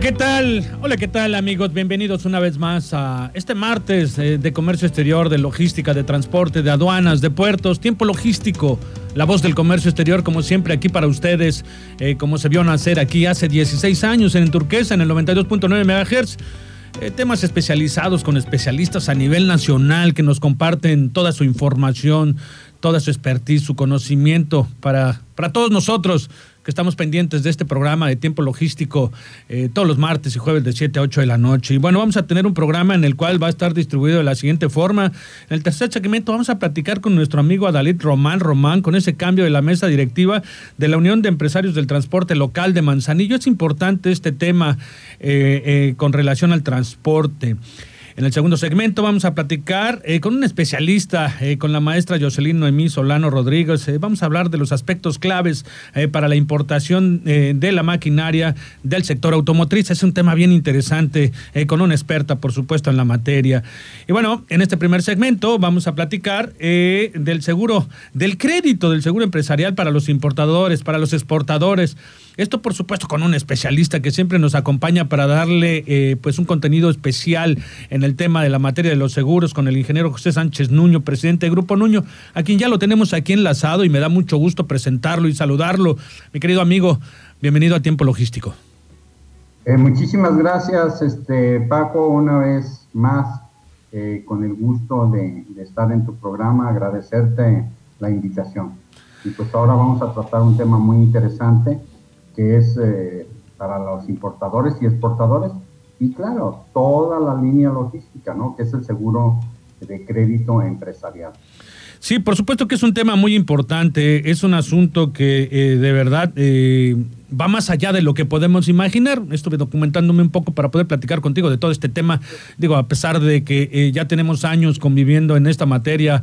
¿Qué tal? Hola, ¿qué tal amigos? Bienvenidos una vez más a este martes eh, de comercio exterior, de logística, de transporte, de aduanas, de puertos, tiempo logístico. La voz del comercio exterior, como siempre, aquí para ustedes, eh, como se vio nacer aquí hace 16 años en Turquesa, en el 92.9 MHz. Eh, temas especializados con especialistas a nivel nacional que nos comparten toda su información, toda su expertise, su conocimiento para, para todos nosotros que estamos pendientes de este programa de tiempo logístico eh, todos los martes y jueves de 7 a 8 de la noche. Y bueno, vamos a tener un programa en el cual va a estar distribuido de la siguiente forma. En el tercer segmento vamos a platicar con nuestro amigo Adalit Román Román con ese cambio de la mesa directiva de la Unión de Empresarios del Transporte Local de Manzanillo. Es importante este tema eh, eh, con relación al transporte. En el segundo segmento vamos a platicar eh, con un especialista, eh, con la maestra Jocelyn Noemí Solano Rodríguez. Eh, vamos a hablar de los aspectos claves para la importación de la maquinaria del sector automotriz. Es un tema bien interesante, con una experta, por supuesto, en la materia. Y bueno, en este primer segmento vamos a platicar del seguro, del crédito del seguro empresarial para los importadores, para los exportadores. Esto, por supuesto, con un especialista que siempre nos acompaña para darle pues un contenido especial en el tema de la materia de los seguros con el ingeniero José Sánchez Nuño, presidente de Grupo Nuño, a quien ya lo tenemos aquí enlazado y me da mucho gusto presentarlo y saludarlo. Mi querido amigo, bienvenido a Tiempo Logístico. Eh, muchísimas gracias, este Paco, una vez más, eh, con el gusto de, de estar en tu programa, agradecerte la invitación. Y pues ahora vamos a tratar un tema muy interesante que es eh, para los importadores y exportadores, y claro, toda la línea logística, ¿no? Que es el seguro de crédito empresarial. Sí, por supuesto que es un tema muy importante, es un asunto que eh, de verdad eh, va más allá de lo que podemos imaginar. Estuve documentándome un poco para poder platicar contigo de todo este tema. Digo, a pesar de que eh, ya tenemos años conviviendo en esta materia,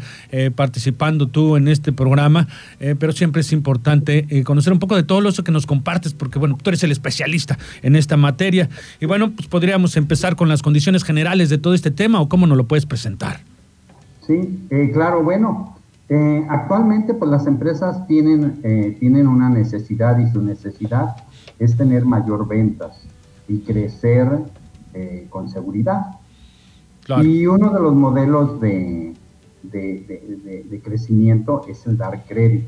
participando tú en este programa, pero siempre es importante conocer un poco de todo eso que nos compartes, porque bueno, tú eres el especialista en esta materia. Y bueno, pues podríamos empezar con las condiciones generales de todo este tema o cómo nos lo puedes presentar. Sí, eh, claro, bueno, eh, actualmente pues las empresas tienen, eh, tienen una necesidad y su necesidad es tener mayor ventas y crecer con seguridad. Y uno de los modelos de, de, crecimiento es el dar crédito.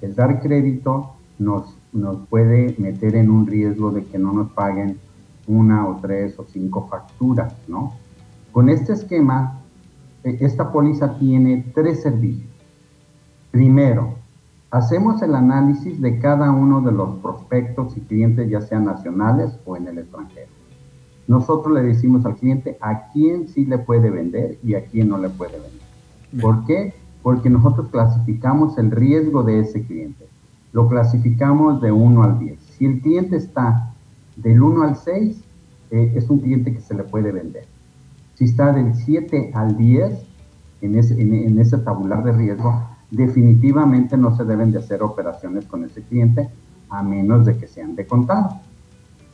El dar crédito nos, nos puede meter en un riesgo de que no nos paguen una o tres o cinco facturas, ¿no? Con este esquema esta póliza tiene tres servicios. Primero, hacemos el análisis de cada uno de los prospectos y clientes, ya sean nacionales o en el extranjero. Nosotros le decimos al cliente a quién sí le puede vender y a quién no le puede vender. ¿Por qué? Porque nosotros clasificamos el riesgo de ese cliente. Lo clasificamos de 1 al 10. Si el cliente está del 1 al 6, eh, es un cliente que se le puede vender. Si está del 7 al 10 en ese, tabular de riesgo, definitivamente no se deben de hacer operaciones con ese cliente a menos de que sean de contado.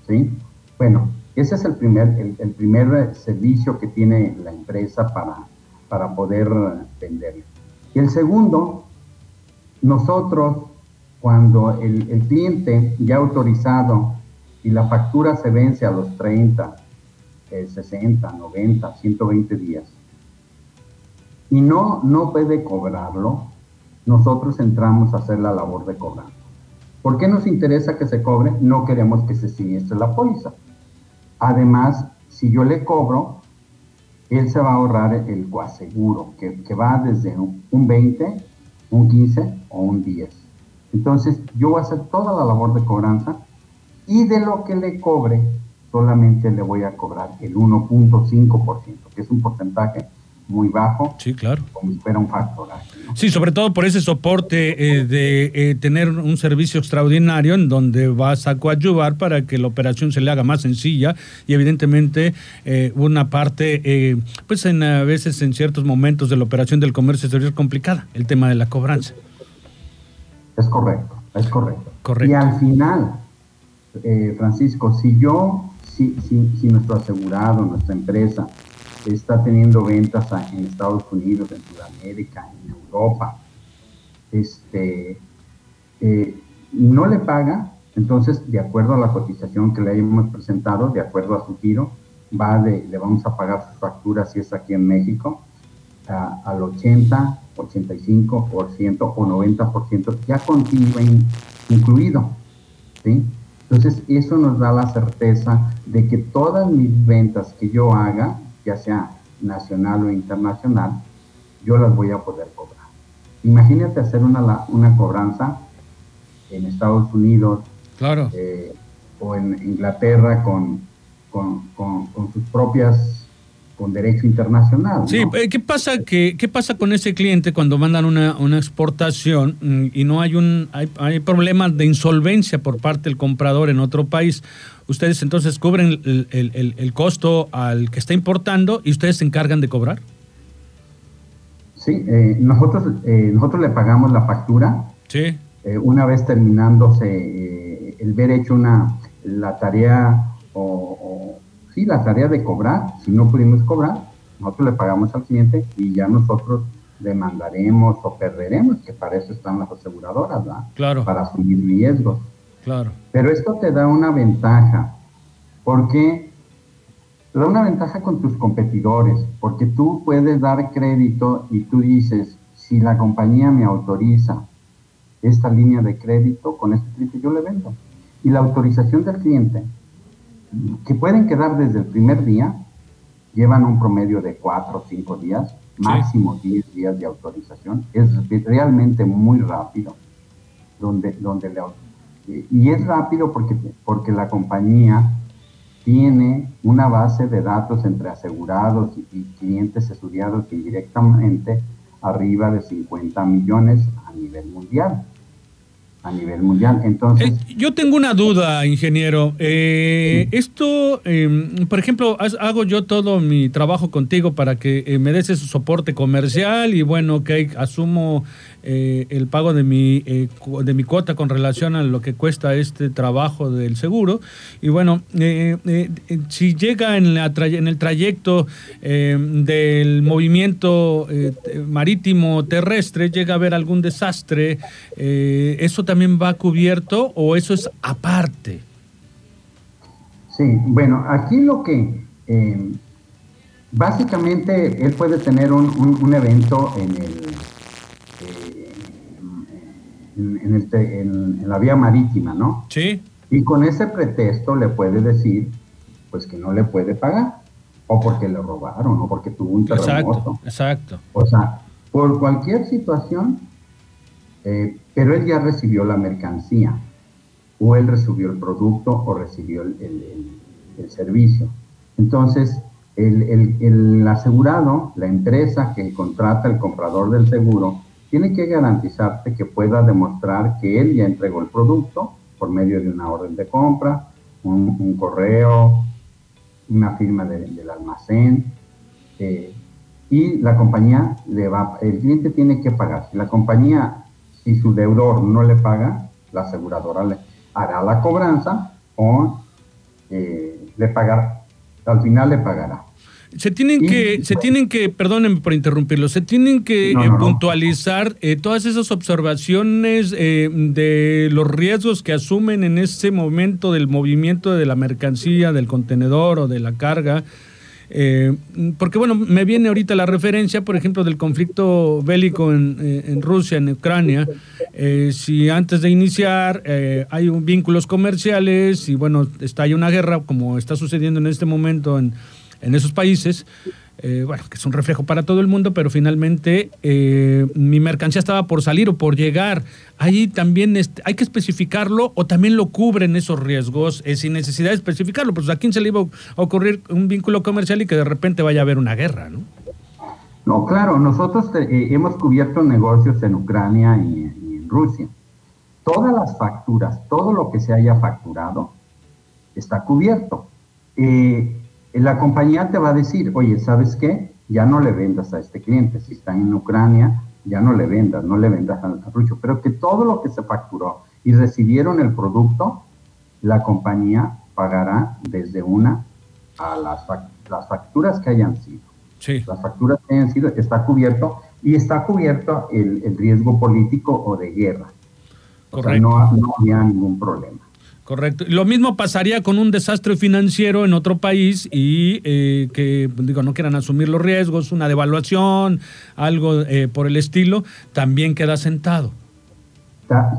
¿sí? Bueno, ese es el primer, el, primer servicio que tiene la empresa para, para poder venderle. Y el segundo, nosotros, cuando el, el cliente ya autorizado y la factura se vence a los 30, 60, 90, 120 días, y no, no puede cobrarlo, nosotros entramos a hacer la labor de cobrar. ¿Por qué nos interesa que se cobre? No queremos que se siniestre la póliza. Además, si yo le cobro, él se va a ahorrar el coaseguro, que, que va desde un 20, un 15 o un 10. Entonces, yo voy a hacer toda la labor de cobranza y de lo que le cobre, solamente le voy a cobrar el 1.5%, que es un porcentaje muy bajo. Sí, claro. Como si fuera un factor. Sí, sobre todo por ese soporte eh, de eh, tener un servicio extraordinario en donde vas a coadyuvar para que la operación se le haga más sencilla y evidentemente eh, una parte, pues en, a veces en ciertos momentos de la operación del comercio exterior complicada, el tema de la cobranza. Es correcto, es correcto. correcto. Y al final, Francisco, si yo, si, si, nuestro asegurado, nuestra empresa, está teniendo ventas en Estados Unidos, en Sudamérica, en Europa, este, eh, no le paga, entonces de acuerdo a la cotización que le hemos presentado, de acuerdo a su giro, va de, le vamos a pagar sus facturas si es aquí en México al 80, 85% o 90% ya contigo incluido. ¿sí? Entonces eso nos da la certeza de que todas mis ventas que yo haga ya sea nacional o internacional, yo las voy a poder cobrar. Imagínate hacer una, una cobranza en Estados Unidos claro. Eh, o en Inglaterra con, con, con, sus propias con derecho internacional. Sí, eh, ¿qué pasa, que, ¿qué pasa con ese cliente cuando mandan una, una exportación mm, y no hay un hay, hay problemas de insolvencia por parte del comprador en otro país? ustedes entonces cubren el, costo al que está importando y ustedes se encargan de cobrar. Sí, eh, nosotros, eh, nosotros le pagamos la factura. Sí. Eh, una vez terminándose el ver hecho una, la tarea o, sí, la tarea de cobrar, si no pudimos cobrar, nosotros le pagamos al cliente y ya nosotros demandaremos o perderemos, que para eso están las aseguradoras, ¿verdad? Claro. Para asumir riesgos. Claro. Pero esto te da una ventaja, porque te da una ventaja con tus competidores, porque tú puedes dar crédito y tú dices, si la compañía me autoriza esta línea de crédito, con este cliente yo le vendo. Y la autorización del cliente, que pueden quedar desde el primer día, llevan un promedio de cuatro o cinco días, máximo 10 días de autorización, es realmente muy rápido, donde, donde le y es rápido porque, porque la compañía tiene una base de datos entre asegurados y, clientes estudiados indirectamente arriba de 50 millones a nivel mundial a nivel mundial. Entonces, eh, yo tengo una duda, ingeniero. Eh, esto, em, por ejemplo, hago yo todo mi trabajo contigo para que eh, me des ese soporte comercial y bueno, que asumo el pago de mi de mi cuota con relación a lo que cuesta este trabajo del seguro y bueno, si llega en, el trayecto del movimiento marítimo terrestre llega a haber algún desastre, eso también va cubierto o eso es aparte? Sí, bueno, aquí lo que eh, básicamente él puede tener un, evento en el, eh, en, la vía marítima, ¿no? Sí. Y con ese pretexto le puede decir, pues que no le puede pagar, o porque le robaron, o porque tuvo un terremoto. Exacto, exacto. O sea, por cualquier situación, eh, pero él ya recibió la mercancía, o él recibió el producto o recibió el, servicio. Entonces, el, asegurado, la empresa que contrata el comprador del seguro, tiene que garantizarte que pueda demostrar que él ya entregó el producto por medio de una orden de compra, un, correo, una firma del almacén, eh, y la compañía le va, el cliente tiene que pagar. Si la compañía si su deudor no le paga, la aseguradora le hará la cobranza o eh, le pagará, al final le pagará. Se tienen que, se tienen que, perdónenme por interrumpirlo, se tienen que eh, puntualizar eh, todas esas observaciones de los riesgos que asumen en ese momento del movimiento de la mercancía, del contenedor o de la carga, eh, porque bueno, me viene ahorita la referencia, por ejemplo, del conflicto bélico en, eh, Rusia, en Ucrania. Eh, si antes de iniciar hay un, vínculos comerciales y bueno, está ahí una guerra, como está sucediendo en este momento en, en esos países, eh, bueno, que es un reflejo para todo el mundo, pero finalmente eh, mi mercancía estaba por salir o por llegar. Ahí también hay que especificarlo o también lo cubren esos riesgos eh, sin necesidad de especificarlo. Pues a quién se le iba a ocurrir un vínculo comercial y que de repente vaya a haber una guerra, ¿no? No, claro, nosotros eh, hemos cubierto negocios en Ucrania y, en Rusia. Todas las facturas, todo lo que se haya facturado, está cubierto. La compañía te va a decir, oye, ¿sabes qué? Ya no le vendas a este cliente. Si está en Ucrania, ya no le vendas, no le vendas al carrucho. Pero que todo lo que se facturó y recibieron el producto, la compañía pagará desde una a las, las facturas que hayan sido. Sí. Las facturas que hayan sido, está cubierto y está cubierto el, riesgo político o de guerra. Correcto. no, no había ningún problema. Correcto. Lo mismo pasaría con un desastre financiero en otro país y eh, que, digo, no quieran asumir los riesgos, una devaluación, algo eh, por el estilo, también queda sentado.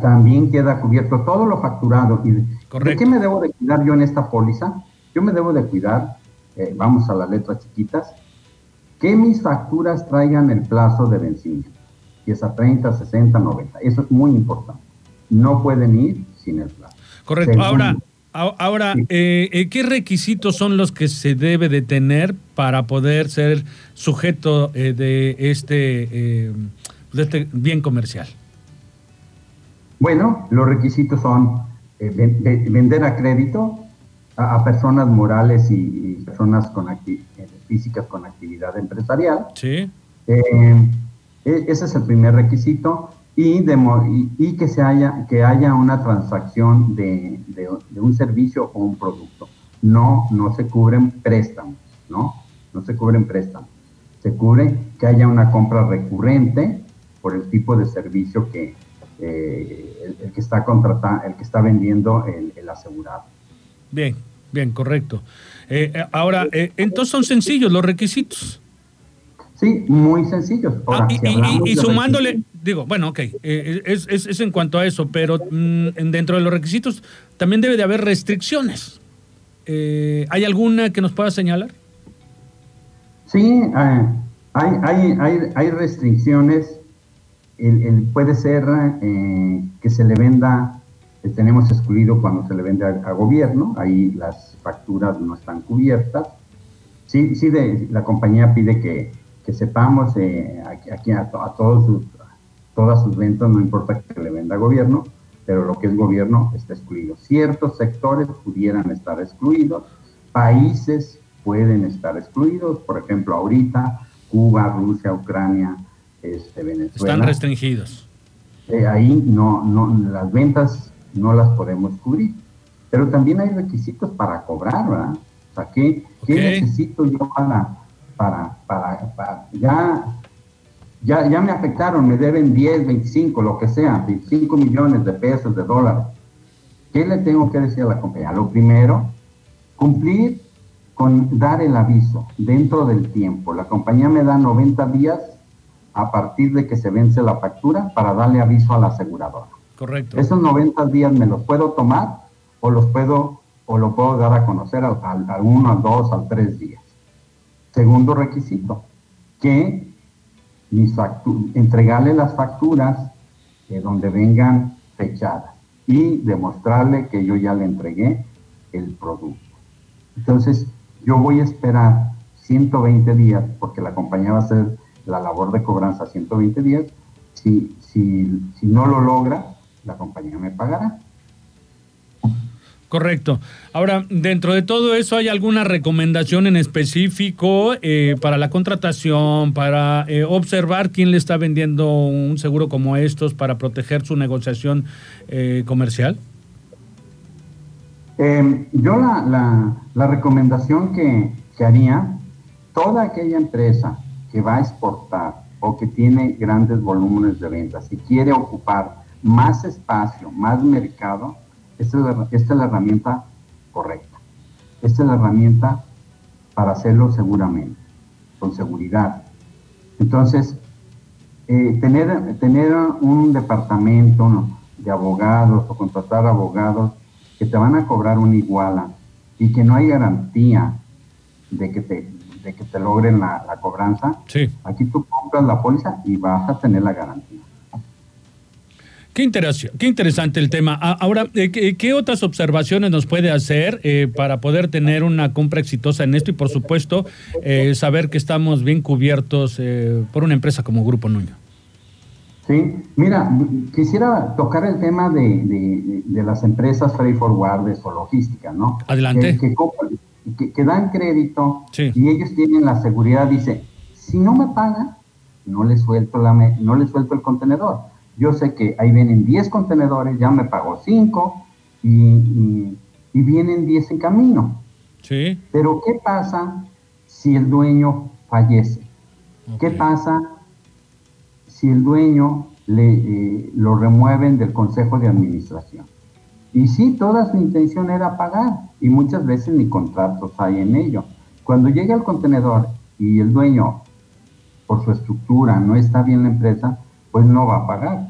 también queda cubierto todo lo facturado. Y ¿De qué me debo de cuidar yo en esta póliza? Yo me debo de cuidar, eh, vamos a las letras chiquitas, que mis facturas traigan el plazo de vencimiento. Y es a 30, 60, 90. Eso es muy importante. No pueden ir sin el plazo. Correcto. Ahora, ahora eh, eh, ¿qué requisitos son los que se debe de tener para poder ser sujeto eh, de, este, de este bien comercial? Bueno, los requisitos son vender a crédito a, personas morales y, personas con físicas con actividad empresarial. Sí. E, ese es el primer requisito y, y, que, se haya, que haya una transacción de, de, un servicio o un producto. No, no se cubren préstamos, ¿no? No se cubren préstamos. Se cubre que haya una compra recurrente por el tipo de servicio que eh, el, que está contratando, el que está vendiendo el, asegurado. Bien, bien, correcto. Eh, eh, ahora, entonces son sencillos los requisitos. Sí, muy sencillos. Ah, y, sumándole, digo, bueno, ok, eh, es, es, en cuanto a eso, pero mm, dentro de los requisitos también debe de haber restricciones. Eh, ¿Hay alguna que nos pueda señalar? Sí, eh, hay, hay, hay, hay, restricciones. El, puede ser que se le venda, tenemos excluido cuando se le vende a, gobierno, ahí las facturas no están cubiertas. Sí, sí la compañía pide que que sepamos aquí a, todos sus, todas sus ventas, no importa que le venda gobierno, pero lo que es gobierno está excluido. Ciertos sectores pudieran estar excluidos, países pueden estar excluidos, por ejemplo, ahorita Cuba, Rusia, Ucrania, este, Venezuela. Están restringidos. Eh, ahí no, no, las ventas no las podemos cubrir. Pero también hay requisitos para cobrar, ¿verdad? O sea, ¿qué, ¿qué necesito yo para, para, para, ya, ya, ya me afectaron, me deben 10, 25, lo que sea, 25 millones de pesos, de dólares. ¿Qué le tengo que decir a la compañía? Lo primero, cumplir con dar el aviso dentro del tiempo. La compañía me da 90 días a partir de que se vence la factura para darle aviso a la aseguradora. Correcto. Esos 90 días me los puedo tomar o los puedo o lo puedo dar a conocer al, al uno, al dos, al tres días. Segundo requisito, que entregarle las facturas de donde vengan fechadas y demostrarle que yo ya le entregué el producto. Entonces, yo voy a esperar 120 días, porque la compañía va a hacer la labor de cobranza 120 días. Si, si, si no lo logra, la compañía me pagará. Correcto. Ahora, dentro de todo eso, ¿hay alguna recomendación en específico eh, para la contratación, para eh, observar quién le está vendiendo un seguro como estos para proteger su negociación eh, comercial? Em, yo la, la, recomendación que, que haría, toda aquella empresa que va a exportar o que tiene grandes volúmenes de ventas y quiere ocupar más espacio, más mercado, esta es, la, herramienta correcta. Esta es la herramienta para hacerlo seguramente, con seguridad. Entonces, eh, tener, tener un departamento de abogados o contratar abogados que te van a cobrar una iguala y que no hay garantía de que te, de que te logren la, cobranza, aquí tú compras la póliza y vas a tener la garantía. Qué, qué interesante el tema. Ahora, eh, ¿qué, otras observaciones nos puede hacer eh, para poder tener una compra exitosa en esto y, por supuesto, eh, saber que estamos bien cubiertos por una empresa como Grupo Nuño? Sí, mira, quisiera tocar el tema de, las empresas freight forwarders o logística, ¿no? Adelante. Que, dan crédito y ellos tienen la seguridad, dice, si no me pagan, no le suelto, la, no le suelto el contenedor. Yo sé que ahí vienen 10 contenedores, ya me pagó 5 y, vienen 10 en camino. Sí. Pero ¿qué pasa si el dueño fallece? ¿Qué pasa si el dueño le, eh, lo remueven del consejo de administración? Y sí, toda su intención era pagar y muchas veces ni contratos hay en ello. Cuando llega el contenedor y el dueño por su estructura, no está bien la empresa, pues no va a pagar.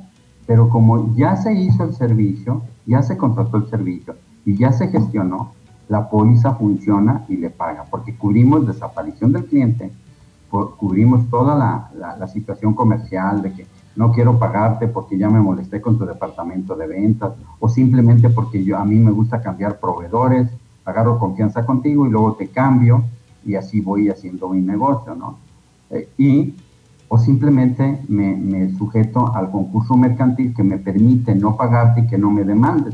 Pero como ya se hizo el servicio, ya se contrató el servicio y ya se gestionó, la póliza funciona y le paga, porque cubrimos desaparición del cliente, cubrimos toda la, situación comercial de que no quiero pagarte porque ya me molesté con tu departamento de ventas o simplemente porque yo a mí me gusta cambiar proveedores, agarro confianza contigo y luego te cambio y así voy haciendo mi negocio, ¿no? Eh, y o simplemente me, sujeto al concurso mercantil que me permite no pagarte y que no me demandes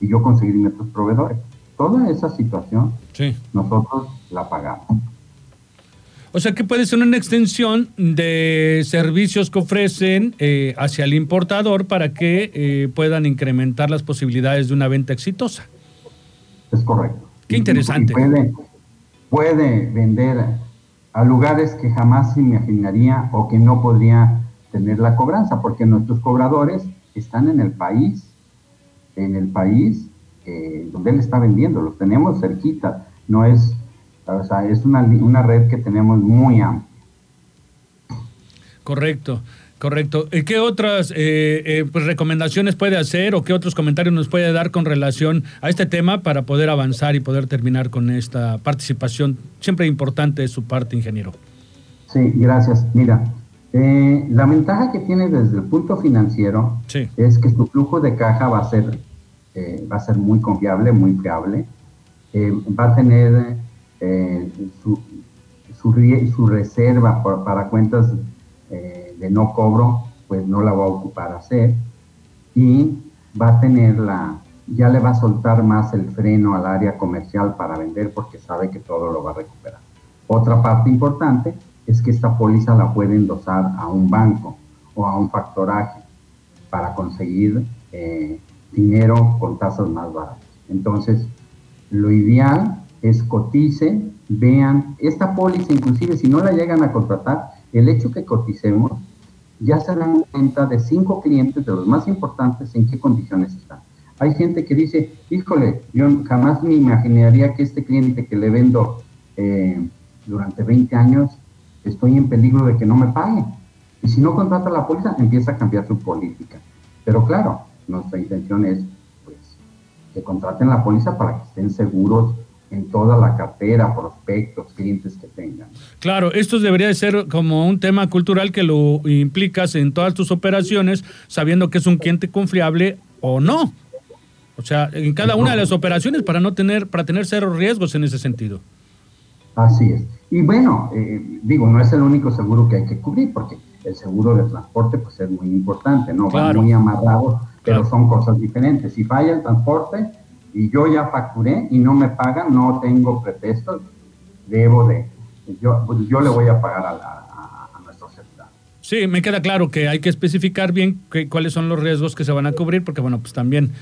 y yo conseguirme tus proveedores. Toda esa situación nosotros la pagamos. O sea que puede ser una extensión de servicios que ofrecen eh, hacia el importador para que eh, puedan incrementar las posibilidades de una venta exitosa. Es correcto. Qué interesante. puede, puede vender a lugares que jamás se imaginaría o que no podría tener la cobranza, porque nuestros cobradores están en el país, en el país eh, donde él está vendiendo, los tenemos cerquita, no es, o sea, es una, una red que tenemos muy amplia. Correcto. Correcto. ¿Y ¿Qué otras eh, eh, pues, recomendaciones puede hacer o qué otros comentarios nos puede dar con relación a este tema para poder avanzar y poder terminar con esta participación siempre importante de su parte, ingeniero? Sí, gracias. Mira, eh, la ventaja que tiene desde el punto financiero es que su flujo de caja va a ser, va a ser muy confiable, muy fiable. va a tener su, su, reserva para cuentas no cobro, pues no la va a ocupar hacer y va a tener la, ya le va a soltar más el freno al área comercial para vender porque sabe que todo lo va a recuperar. Otra parte importante es que esta póliza la puede endosar a un banco o a un factoraje para conseguir eh, dinero con tasas más baratas. Entonces, lo ideal es cotice, vean esta póliza, inclusive si no la llegan a contratar, el hecho que coticemos ya se dan cuenta de cinco clientes de los más importantes en qué condiciones están. Hay gente que dice, híjole, yo jamás me imaginaría que este cliente que le vendo eh, durante 20 años, estoy en peligro de que no me pague. Y si no contrata la póliza, empieza a cambiar su política. Pero claro, nuestra intención es pues, que contraten la póliza para que estén seguros en toda la cartera, prospectos, clientes que tengan. Claro, esto debería de ser como un tema cultural que lo implicas en todas tus operaciones, sabiendo que es un cliente confiable o no. O sea, en cada una de las operaciones para no tener, para tener cero riesgos en ese sentido. Así es. Y bueno, eh, digo, no es el único seguro que hay que cubrir, porque el seguro de transporte pues es muy importante, ¿no? Va muy amarrado, pero son cosas diferentes. Si falla el transporte, y yo ya facturé y no me pagan, no tengo pretextos, debo de, yo, pues yo le voy a pagar a, a, a nuestro sector. Sí, me queda claro que hay que especificar bien cuáles son los riesgos que se van a cubrir, porque bueno, pues también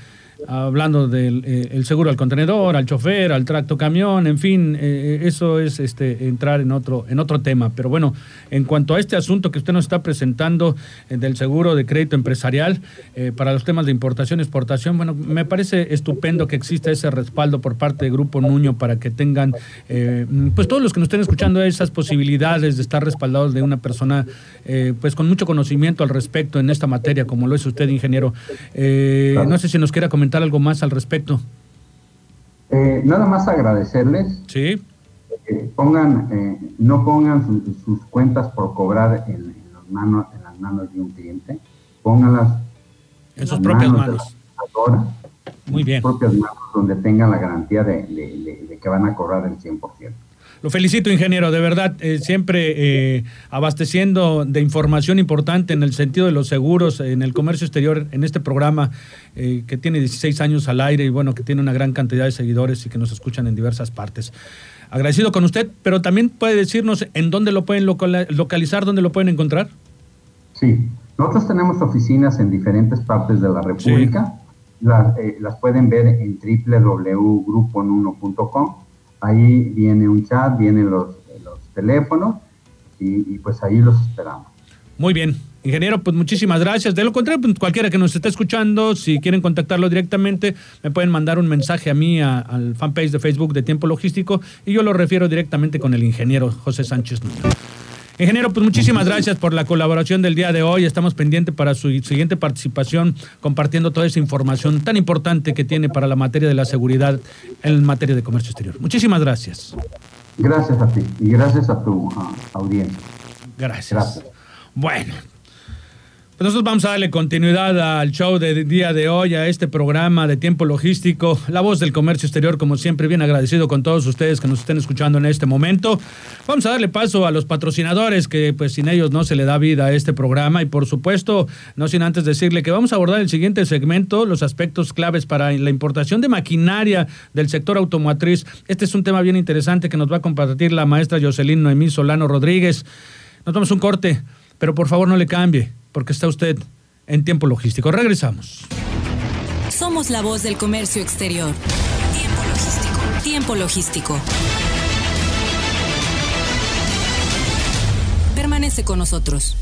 hablando del eh, seguro al contenedor, al chofer, al tracto camión, en fin, eh, eso es este entrar en otro en otro tema. Pero bueno, en cuanto a este asunto que usted nos está presentando eh, del seguro de crédito empresarial para los temas de importación y exportación, bueno, me parece estupendo que exista ese respaldo por parte del Grupo Nuño para que tengan, pues todos los que nos estén escuchando esas posibilidades de estar respaldados de una persona, pues con mucho conocimiento al respecto en esta materia, como lo es usted, ingeniero. No sé si nos quiera comentar algo más al respecto? Eh, nada más agradecerles. Sí. pongan, eh, no pongan sus cuentas por cobrar en, las manos, en las manos de un cliente, pónganlas En sus propias manos. Muy bien. En sus propias manos, donde tengan la garantía de, de que van a cobrar el 100%. Lo felicito, ingeniero, de verdad, eh, siempre eh, abasteciendo de información importante en el sentido de los seguros, en el comercio exterior, en este programa eh, que tiene 16 años al aire y bueno, que tiene una gran cantidad de seguidores y que nos escuchan en diversas partes. Agradecido con usted, pero también puede decirnos en dónde lo pueden localizar, dónde lo pueden encontrar. Sí, nosotros tenemos oficinas en diferentes partes de la República. Las, las pueden ver en www.gruponuno.com ahí viene un chat, vienen los, teléfonos y, pues ahí los esperamos. Muy bien. Ingeniero, pues muchísimas gracias. De lo contrario, pues, cualquiera que nos esté escuchando, si quieren contactarlo directamente, me pueden mandar un mensaje a mí, al fanpage de Facebook de Tiempo Logístico, y yo lo refiero directamente con el ingeniero José Sánchez Ingeniero, pues muchísimas gracias por la colaboración del día de hoy. Estamos pendientes para su siguiente participación compartiendo toda esa información tan importante que tiene para la materia de la seguridad en materia de comercio exterior. Muchísimas gracias. Gracias a ti y gracias a tu audiencia. Gracias. gracias. Bueno, nosotros vamos a darle continuidad al show del día de hoy, a este programa de tiempo logístico, La Voz del Comercio Exterior, como siempre, bien agradecido con todos ustedes que nos estén escuchando en este momento. Vamos a darle paso a los patrocinadores, que pues sin ellos no se le da vida a este programa. Y por supuesto, no sin antes decirle que vamos a abordar el siguiente segmento, los aspectos claves para la importación de maquinaria del sector automotriz. Este es un tema bien interesante que nos va a compartir la maestra Jocelyn Noemí Solano Rodríguez. Nos damos un corte, pero por favor no le cambie porque está usted en tiempo logístico. Regresamos. Somos la voz del comercio exterior. Tiempo logístico. Tiempo logístico. Permanece con nosotros.